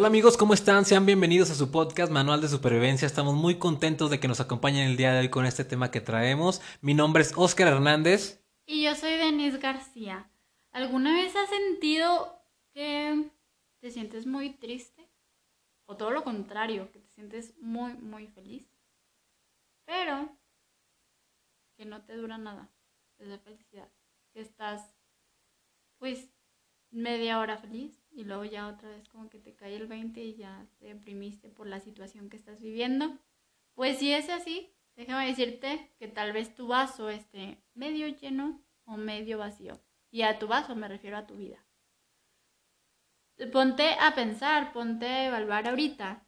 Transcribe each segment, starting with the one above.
Hola amigos, ¿cómo están? Sean bienvenidos a su podcast Manual de Supervivencia. Estamos muy contentos de que nos acompañen el día de hoy con este tema que traemos. Mi nombre es Oscar Hernández. Y yo soy Denise García. ¿Alguna vez has sentido que te sientes muy triste? O todo lo contrario, que te sientes muy, muy feliz. Pero que no te dura nada esa felicidad. Que estás, pues, media hora feliz y luego ya otra vez como que te cae el 20 y ya te deprimiste por la situación que estás viviendo. Pues si es así, déjame decirte que tal vez tu vaso esté medio lleno o medio vacío. Y a tu vaso me refiero a tu vida. Ponte a pensar, ponte a evaluar ahorita.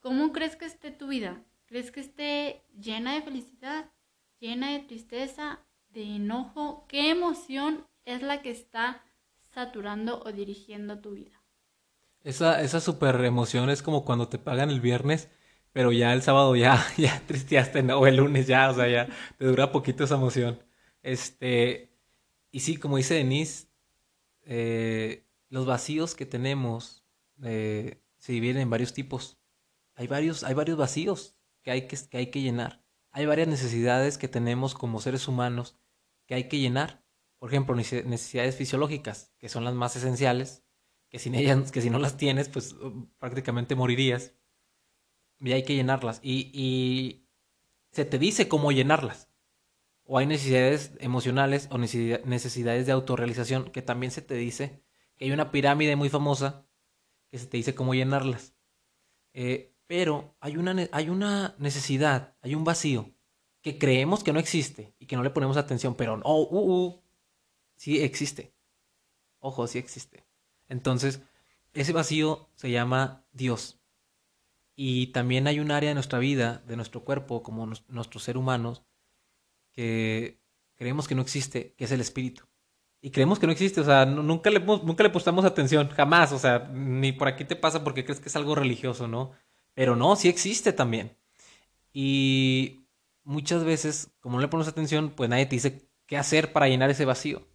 ¿Cómo crees que esté tu vida? ¿Crees que esté llena de felicidad, llena de tristeza, de enojo? ¿Qué emoción es la que está saturando o dirigiendo tu vida. Esa, esa super emoción es como cuando te pagan el viernes, pero ya el sábado ya, ya tristeaste, ¿no? o el lunes ya, o sea, ya te dura poquito esa emoción. Este, y sí, como dice Denise, eh, los vacíos que tenemos eh, se dividen en varios tipos. Hay varios, hay varios vacíos que hay que, que hay que llenar. Hay varias necesidades que tenemos como seres humanos que hay que llenar por ejemplo, necesidades fisiológicas, que son las más esenciales, que sin ellas, que si no las tienes, pues uh, prácticamente morirías. Y hay que llenarlas. Y, se te dice cómo llenarlas. O hay necesidades emocionales o necesidades de autorrealización, que también se te dice que hay una pirámide muy famosa que se te dice cómo llenarlas. Eh, pero hay una, hay una necesidad, hay un vacío que creemos que no existe y que no le ponemos atención, pero no, uh, uh, sí existe. Ojo, sí existe. Entonces, ese vacío se llama Dios. Y también hay un área de nuestra vida, de nuestro cuerpo, como nuestro ser humanos, que creemos que no existe, que es el espíritu. Y creemos que no existe, o sea, nunca le, nunca le prestamos atención, jamás, o sea, ni por aquí te pasa porque crees que es algo religioso, ¿no? Pero no, sí existe también. Y muchas veces, como no le pones atención, pues nadie te dice qué hacer para llenar ese vacío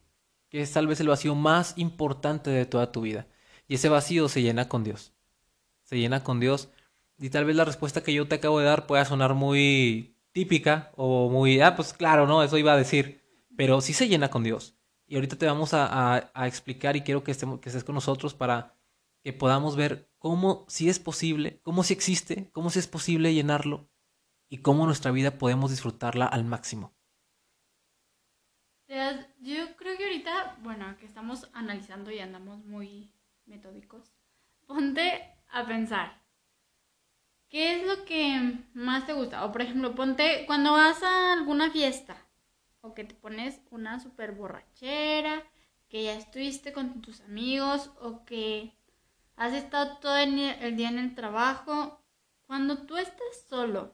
que es tal vez el vacío más importante de toda tu vida. Y ese vacío se llena con Dios. Se llena con Dios. Y tal vez la respuesta que yo te acabo de dar pueda sonar muy típica o muy, ah, pues claro, no, eso iba a decir. Pero sí se llena con Dios. Y ahorita te vamos a, explicar y quiero que, estemos, que estés con nosotros para que podamos ver cómo si es posible, cómo si existe, cómo si es posible llenarlo y cómo nuestra vida podemos disfrutarla al máximo. Bueno, que estamos analizando y andamos muy metódicos, ponte a pensar, ¿qué es lo que más te gusta? O por ejemplo, ponte cuando vas a alguna fiesta o que te pones una super borrachera, que ya estuviste con tus amigos o que has estado todo el día en el trabajo, cuando tú estés solo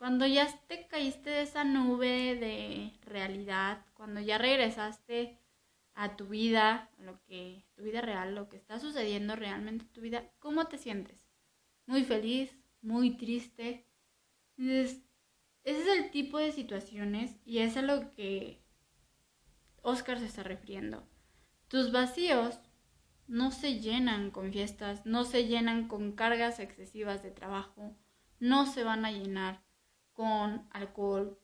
cuando ya te caíste de esa nube de realidad, cuando ya regresaste a tu vida, lo que tu vida real, lo que está sucediendo realmente en tu vida, ¿cómo te sientes? Muy feliz, muy triste. ese es el tipo de situaciones y es a lo que Oscar se está refiriendo. Tus vacíos no se llenan con fiestas, no se llenan con cargas excesivas de trabajo, no se van a llenar con alcohol,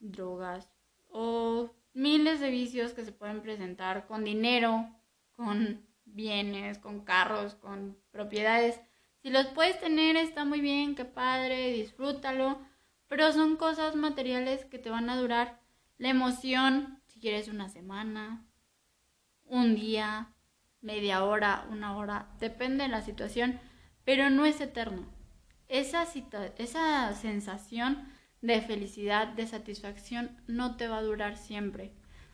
drogas o miles de vicios que se pueden presentar con dinero, con bienes, con carros, con propiedades. Si los puedes tener está muy bien, qué padre, disfrútalo, pero son cosas materiales que te van a durar la emoción, si quieres una semana, un día, media hora, una hora, depende de la situación, pero no es eterno esa, esa sensación de felicidad, de satisfacción, no te va a durar siempre,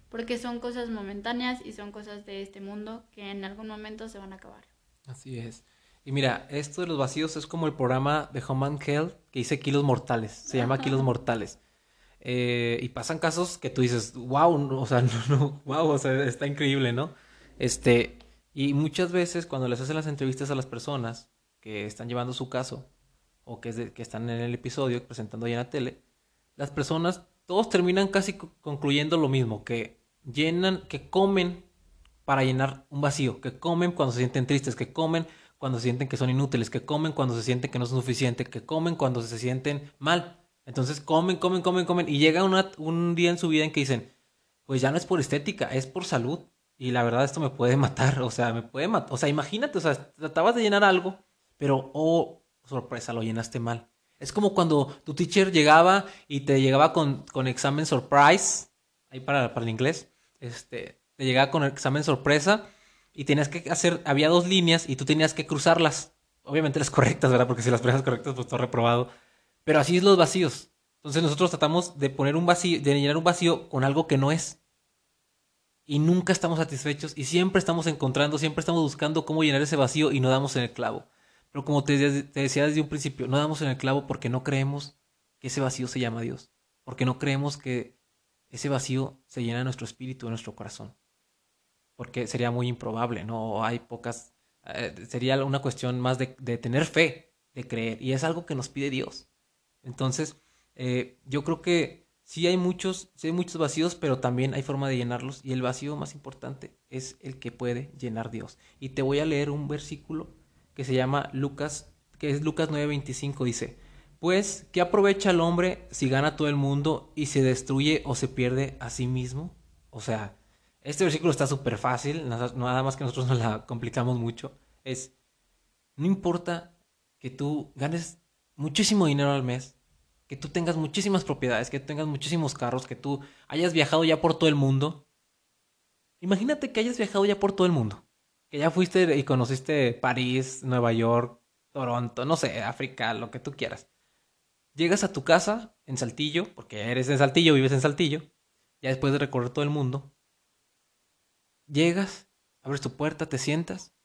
porque son cosas momentáneas y son cosas de este mundo que en algún momento se van a acabar. Así es. Y mira, esto de los vacíos es como el programa de Home Hell que dice Kilos Mortales, se llama Kilos Mortales. Eh, y pasan casos que tú dices, wow, o sea, no, no, wow, o sea, está increíble, ¿no? Este, y muchas veces cuando les hacen las entrevistas a las personas que están llevando su caso, o que, que están en el episodio presentando ahí en la tele, las personas, todos terminan casi concluyendo lo mismo, que llenan, que comen para llenar un vacío, que comen cuando se sienten tristes, que comen cuando se sienten que son inútiles, que comen cuando se sienten que no son suficientes, que comen cuando se sienten mal. Entonces comen, comen, comen, comen. Y llega un día en su vida en que dicen, pues ya no es por estética, es por salud. Y la verdad esto me puede matar, o sea, me puede matar. O sea, imagínate, o sea, tratabas de llenar algo, pero, oh, sorpresa, lo llenaste mal. Es como cuando tu teacher llegaba y te llegaba con, con examen surprise, ahí para, para el inglés, este, te llegaba con examen sorpresa y tenías que hacer, había dos líneas y tú tenías que cruzarlas. Obviamente las correctas, ¿verdad? Porque si las presas correctas, pues todo reprobado. Pero así es los vacíos. Entonces nosotros tratamos de poner un vacío, de llenar un vacío con algo que no es. Y nunca estamos satisfechos y siempre estamos encontrando, siempre estamos buscando cómo llenar ese vacío y no damos en el clavo. Pero como te, decía desde un principio, no damos en el clavo porque no creemos que ese vacío se llama Dios. Porque no creemos que ese vacío se llena en nuestro espíritu, nuestro corazón. Porque sería muy improbable, ¿no? Hay pocas... Eh, sería una cuestión más de, de tener fe, de creer. Y es algo que nos pide Dios. Entonces, eh, yo creo que sí hay muchos, sí hay muchos vacíos, pero también hay forma de llenarlos. Y el vacío más importante es el que puede llenar Dios. Y te voy a leer un versículo que se llama Lucas, que es Lucas 9:25, dice, pues, ¿qué aprovecha el hombre si gana todo el mundo y se destruye o se pierde a sí mismo? O sea, este versículo está súper fácil, nada más que nosotros nos la complicamos mucho. Es, no importa que tú ganes muchísimo dinero al mes, que tú tengas muchísimas propiedades, que tengas muchísimos carros, que tú hayas viajado ya por todo el mundo. Imagínate que hayas viajado ya por todo el mundo. Que ya fuiste y conociste París, Nueva York, Toronto, no sé, África, lo que tú quieras. Llegas a tu casa en Saltillo, porque eres de Saltillo, vives en Saltillo, ya después de recorrer todo el mundo. Llegas, abres tu puerta, te sientas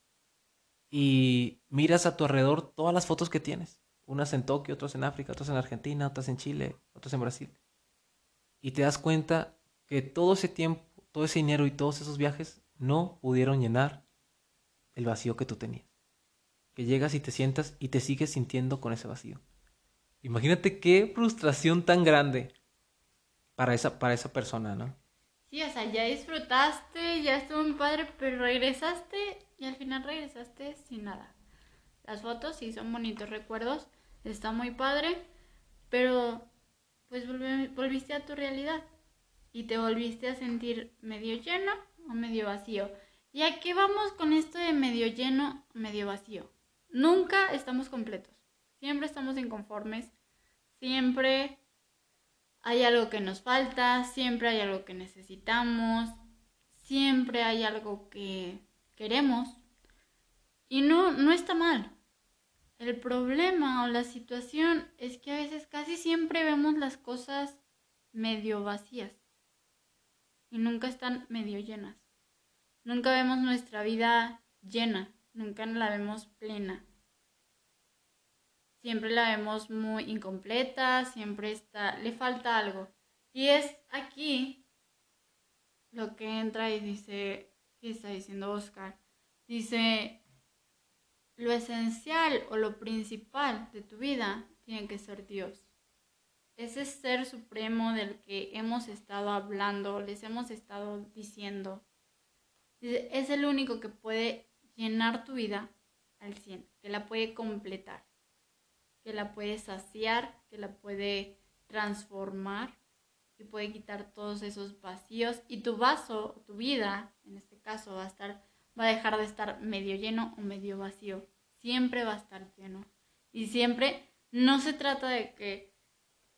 y miras a tu alrededor todas las fotos que tienes unas en Tokio, otras en África, otras en Argentina, otras en Chile, otras en Brasil. Y te das cuenta que todo ese tiempo, todo ese dinero y todos esos viajes no pudieron llenar el vacío que tú tenías. Que llegas y te sientas y te sigues sintiendo con ese vacío. Imagínate qué frustración tan grande para esa, para esa persona, ¿no? Sí, o sea, ya disfrutaste, ya estuvo muy padre, pero regresaste y al final regresaste sin nada. Las fotos sí son bonitos recuerdos, está muy padre, pero pues volviste a tu realidad y te volviste a sentir medio lleno o medio vacío. ¿Y a qué vamos con esto de medio lleno medio vacío? Nunca estamos completos, siempre estamos inconformes, siempre hay algo que nos falta, siempre hay algo que necesitamos, siempre hay algo que queremos. Y no, no está mal. El problema o la situación es que a veces casi siempre vemos las cosas medio vacías y nunca están medio llenas. Nunca vemos nuestra vida llena, nunca la vemos plena. Siempre la vemos muy incompleta, siempre está, le falta algo. Y es aquí lo que entra y dice, ¿qué está diciendo Oscar? Dice, lo esencial o lo principal de tu vida tiene que ser Dios. Ese ser supremo del que hemos estado hablando, les hemos estado diciendo, es el único que puede llenar tu vida al 100, que la puede completar, que la puede saciar, que la puede transformar y puede quitar todos esos vacíos y tu vaso, tu vida, en este caso, va a estar va a dejar de estar medio lleno o medio vacío. Siempre va a estar lleno. Y siempre no se trata de que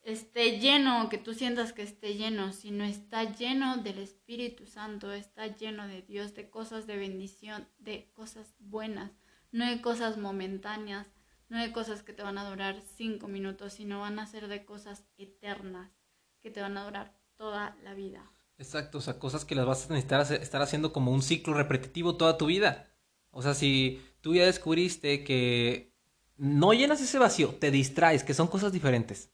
esté lleno que tú sientas que esté lleno, sino está lleno del Espíritu Santo, está lleno de Dios, de cosas de bendición, de cosas buenas, no de cosas momentáneas, no de cosas que te van a durar cinco minutos, sino van a ser de cosas eternas que te van a durar toda la vida. Exacto, o sea, cosas que las vas a necesitar estar haciendo como un ciclo repetitivo toda tu vida. O sea, si tú ya descubriste que no llenas ese vacío, te distraes, que son cosas diferentes.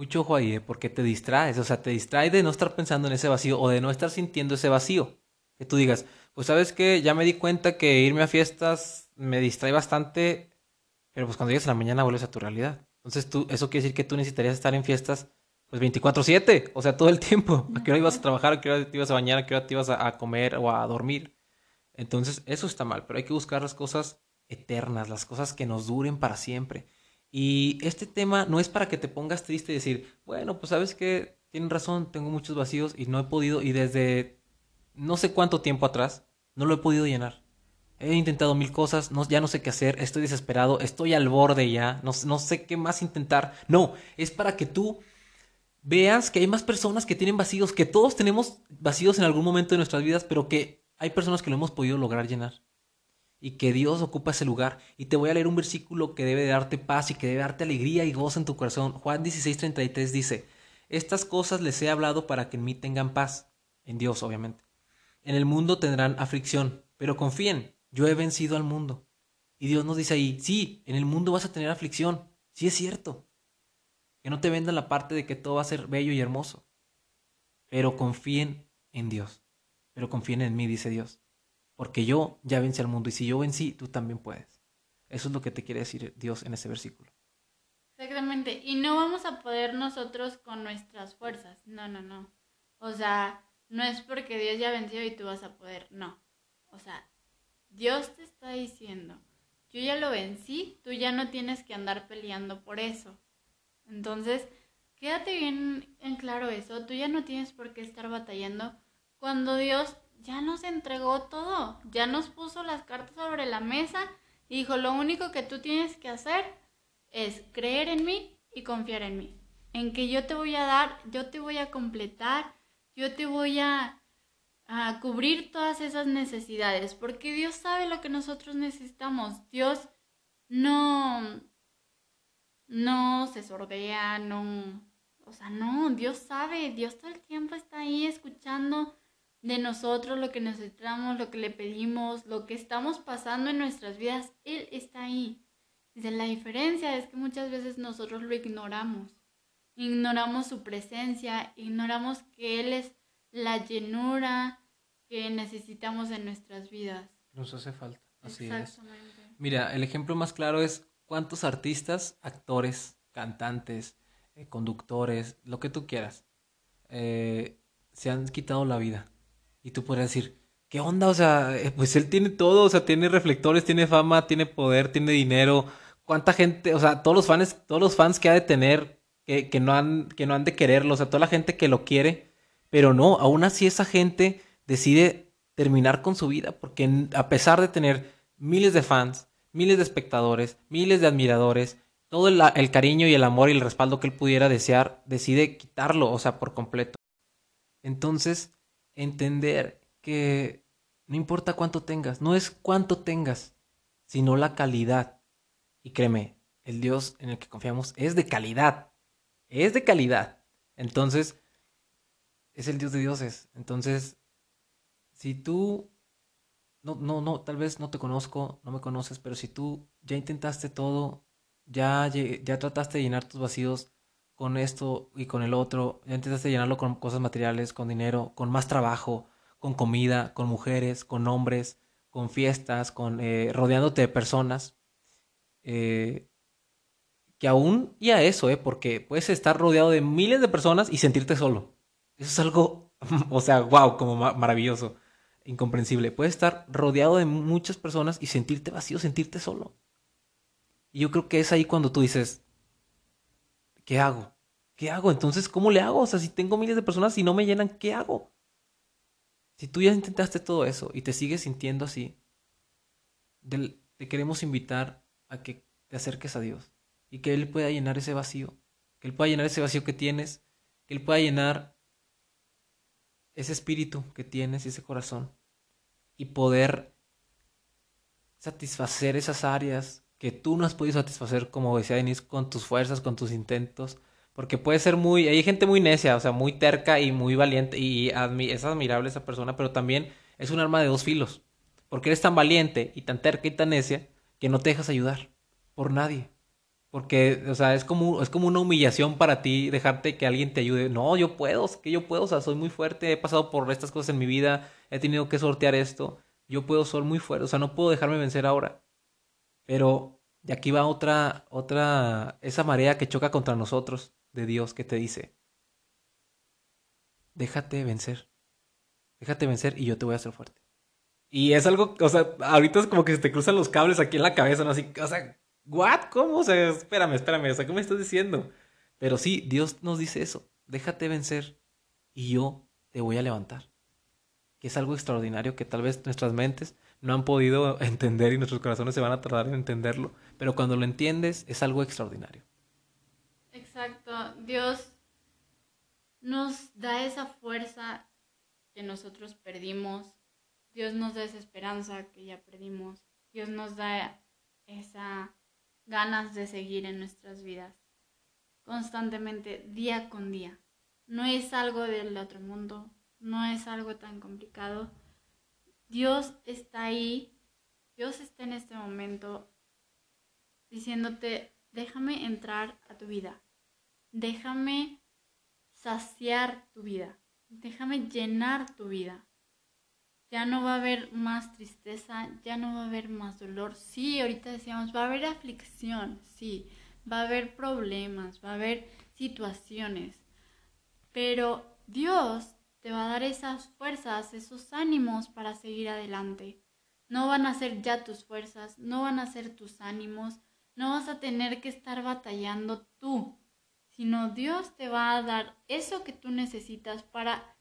Mucho ojo ahí, ¿eh? porque te distraes, o sea, te distraes de no estar pensando en ese vacío o de no estar sintiendo ese vacío. Que tú digas, pues sabes que ya me di cuenta que irme a fiestas me distrae bastante, pero pues cuando llegas a la mañana vuelves a tu realidad. Entonces tú, eso quiere decir que tú necesitarías estar en fiestas pues 24/7, o sea, todo el tiempo. ¿A qué hora ibas a trabajar? ¿A qué hora te ibas a bañar? ¿A qué hora te ibas a, comer o a dormir? Entonces, eso está mal, pero hay que buscar las cosas eternas, las cosas que nos duren para siempre. Y este tema no es para que te pongas triste y decir, bueno, pues sabes que tienen razón, tengo muchos vacíos y no he podido, y desde no sé cuánto tiempo atrás, no lo he podido llenar. He intentado mil cosas, no, ya no sé qué hacer, estoy desesperado, estoy al borde ya, no, no sé qué más intentar. No, es para que tú veas que hay más personas que tienen vacíos, que todos tenemos vacíos en algún momento de nuestras vidas, pero que hay personas que lo hemos podido lograr llenar y que Dios ocupa ese lugar. Y te voy a leer un versículo que debe darte paz y que debe darte alegría y gozo en tu corazón. Juan 16:33 dice, estas cosas les he hablado para que en mí tengan paz, en Dios obviamente. En el mundo tendrán aflicción, pero confíen, yo he vencido al mundo. Y Dios nos dice ahí, sí, en el mundo vas a tener aflicción, sí es cierto. Que no te vendan la parte de que todo va a ser bello y hermoso. Pero confíen en Dios. Pero confíen en mí, dice Dios porque yo ya vencí al mundo y si yo vencí, tú también puedes. Eso es lo que te quiere decir Dios en ese versículo. Exactamente, y no vamos a poder nosotros con nuestras fuerzas, no, no, no. O sea, no es porque Dios ya venció y tú vas a poder, no. O sea, Dios te está diciendo, yo ya lo vencí, tú ya no tienes que andar peleando por eso. Entonces, quédate bien en claro eso, tú ya no tienes por qué estar batallando cuando Dios ya nos entregó todo, ya nos puso las cartas sobre la mesa y dijo, lo único que tú tienes que hacer es creer en mí y confiar en mí, en que yo te voy a dar, yo te voy a completar, yo te voy a, a cubrir todas esas necesidades, porque Dios sabe lo que nosotros necesitamos, Dios no, no se sordea, no, o sea, no, Dios sabe, Dios todo el tiempo está ahí escuchando de nosotros, lo que necesitamos, lo que le pedimos, lo que estamos pasando en nuestras vidas, Él está ahí. Dice, la diferencia es que muchas veces nosotros lo ignoramos. Ignoramos su presencia, ignoramos que Él es la llenura que necesitamos en nuestras vidas. Nos hace falta, así es. Mira, el ejemplo más claro es cuántos artistas, actores, cantantes, eh, conductores, lo que tú quieras, eh, se han quitado la vida y tú podrías decir, ¿qué onda? O sea, eh, pues él tiene todo, o sea, tiene reflectores, tiene fama, tiene poder, tiene dinero. ¿Cuánta gente, o sea, todos los fans, todos los fans que ha de tener, que, que no, han, que no han de quererlo, o sea, toda la gente que lo quiere, pero no, aún así esa gente decide terminar con su vida, porque a pesar de tener miles de fans, miles de espectadores, miles de admiradores, todo el, el, cariño y el amor y el respaldo que él pudiera desear, decide quitarlo, o sea, por completo. Entonces, entender que no importa cuánto tengas, no es cuánto tengas, sino la calidad. Y créeme, el Dios en el que confiamos es de calidad, es de calidad. Entonces, es el Dios de dioses. Entonces, si tú, no, no, no, tal vez no te conozco, no me conoces, pero si tú ya intentaste todo, ya, ya trataste de llenar tus vacíos, con esto y con el otro, ya intentaste llenarlo con cosas materiales, con dinero, con más trabajo, con comida, con mujeres, con hombres, con fiestas, con eh, rodeándote de personas. Eh, que aún y a eso, eh, porque puedes estar rodeado de miles de personas y sentirte solo. Eso es algo, o sea, wow, como maravilloso, incomprensible. Puedes estar rodeado de muchas personas y sentirte vacío, sentirte solo. Y yo creo que es ahí cuando tú dices, ¿qué hago? ¿Qué hago? Entonces, ¿cómo le hago? O sea, si tengo miles de personas y no me llenan, ¿qué hago? Si tú ya intentaste todo eso y te sigues sintiendo así, te queremos invitar a que te acerques a Dios y que Él pueda llenar ese vacío, que Él pueda llenar ese vacío que tienes, que Él pueda llenar ese espíritu que tienes y ese corazón y poder satisfacer esas áreas que tú no has podido satisfacer, como decía Denise, con tus fuerzas, con tus intentos. Porque puede ser muy, hay gente muy necia, o sea, muy terca y muy valiente, y es admirable esa persona, pero también es un arma de dos filos. Porque eres tan valiente y tan terca y tan necia que no te dejas ayudar por nadie. Porque, o sea, es como, es como una humillación para ti dejarte que alguien te ayude. No, yo puedo, que yo puedo, o sea, soy muy fuerte, he pasado por estas cosas en mi vida, he tenido que sortear esto, yo puedo, ser muy fuerte, o sea, no puedo dejarme vencer ahora. Pero de aquí va otra, otra, esa marea que choca contra nosotros de Dios que te dice, déjate vencer, déjate vencer y yo te voy a hacer fuerte. Y es algo, o sea, ahorita es como que se te cruzan los cables aquí en la cabeza, ¿no? Así, o sea, ¿what? ¿Cómo? O sea, espérame, espérame, o sea, ¿qué me estás diciendo? Pero sí, Dios nos dice eso, déjate vencer y yo te voy a levantar. Que es algo extraordinario que tal vez nuestras mentes no han podido entender y nuestros corazones se van a tardar en entenderlo, pero cuando lo entiendes es algo extraordinario. Exacto, Dios nos da esa fuerza que nosotros perdimos, Dios nos da esa esperanza que ya perdimos, Dios nos da esa ganas de seguir en nuestras vidas constantemente, día con día. No es algo del otro mundo, no es algo tan complicado. Dios está ahí, Dios está en este momento diciéndote, déjame entrar a tu vida, déjame saciar tu vida, déjame llenar tu vida. Ya no va a haber más tristeza, ya no va a haber más dolor. Sí, ahorita decíamos, va a haber aflicción, sí, va a haber problemas, va a haber situaciones, pero Dios te va a dar esas fuerzas, esos ánimos para seguir adelante. No van a ser ya tus fuerzas, no van a ser tus ánimos, no vas a tener que estar batallando tú, sino Dios te va a dar eso que tú necesitas para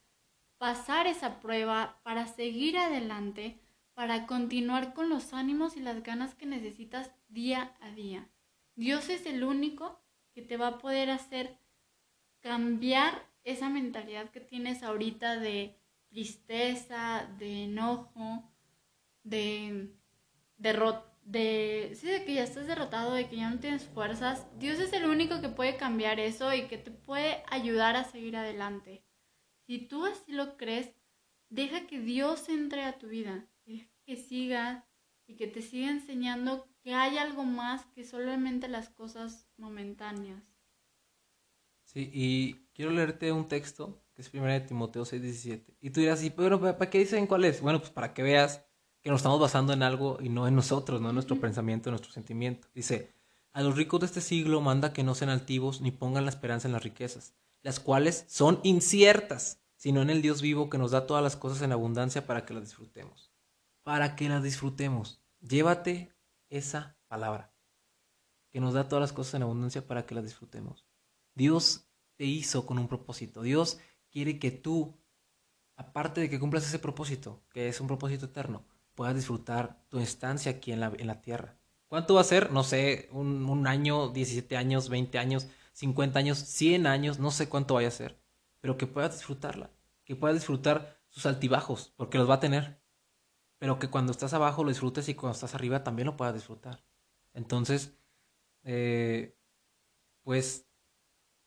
pasar esa prueba, para seguir adelante, para continuar con los ánimos y las ganas que necesitas día a día. Dios es el único que te va a poder hacer cambiar esa mentalidad que tienes ahorita de tristeza, de enojo, de derrota, de, sí, de que ya estás derrotado, de que ya no tienes fuerzas. Dios es el único que puede cambiar eso y que te puede ayudar a seguir adelante. Si tú así lo crees, deja que Dios entre a tu vida, deja que siga y que te siga enseñando que hay algo más que solamente las cosas momentáneas. Sí, y quiero leerte un texto que es 1 de Timoteo 6:17. Y tú dirás, ¿y pero para qué dicen cuál es? Bueno, pues para que veas que nos estamos basando en algo y no en nosotros, no en nuestro pensamiento, en nuestro sentimiento. Dice, a los ricos de este siglo manda que no sean altivos ni pongan la esperanza en las riquezas, las cuales son inciertas, sino en el Dios vivo que nos da todas las cosas en abundancia para que las disfrutemos. Para que las disfrutemos. Llévate esa palabra, que nos da todas las cosas en abundancia para que las disfrutemos. Dios te hizo con un propósito. Dios quiere que tú, aparte de que cumplas ese propósito, que es un propósito eterno, puedas disfrutar tu estancia aquí en la, en la tierra. ¿Cuánto va a ser? No sé, un, año, 17 años, 20 años, 50 años, 100 años, no sé cuánto vaya a ser, pero que puedas disfrutarla, que puedas disfrutar sus altibajos, porque los va a tener, pero que cuando estás abajo lo disfrutes y cuando estás arriba también lo puedas disfrutar. Entonces, eh, pues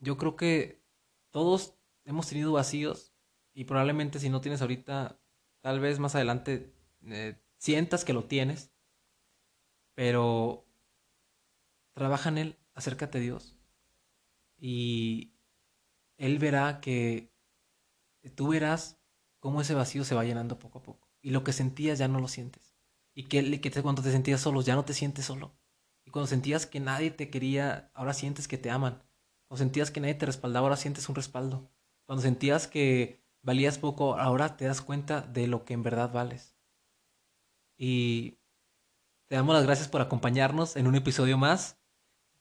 yo creo que todos hemos tenido vacíos y probablemente si no tienes ahorita, tal vez más adelante eh, sientas que lo tienes, pero trabaja en él, acércate a Dios y Él verá que tú verás cómo ese vacío se va llenando poco a poco y lo que sentías ya no lo sientes y que, que cuando te sentías solo ya no te sientes solo y cuando sentías que nadie te quería, ahora sientes que te aman cuando sentías que nadie te respaldaba, ahora sientes un respaldo. Cuando sentías que valías poco, ahora te das cuenta de lo que en verdad vales. Y te damos las gracias por acompañarnos en un episodio más.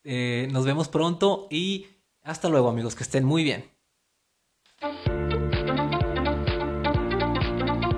Eh, nos vemos pronto y hasta luego amigos, que estén muy bien.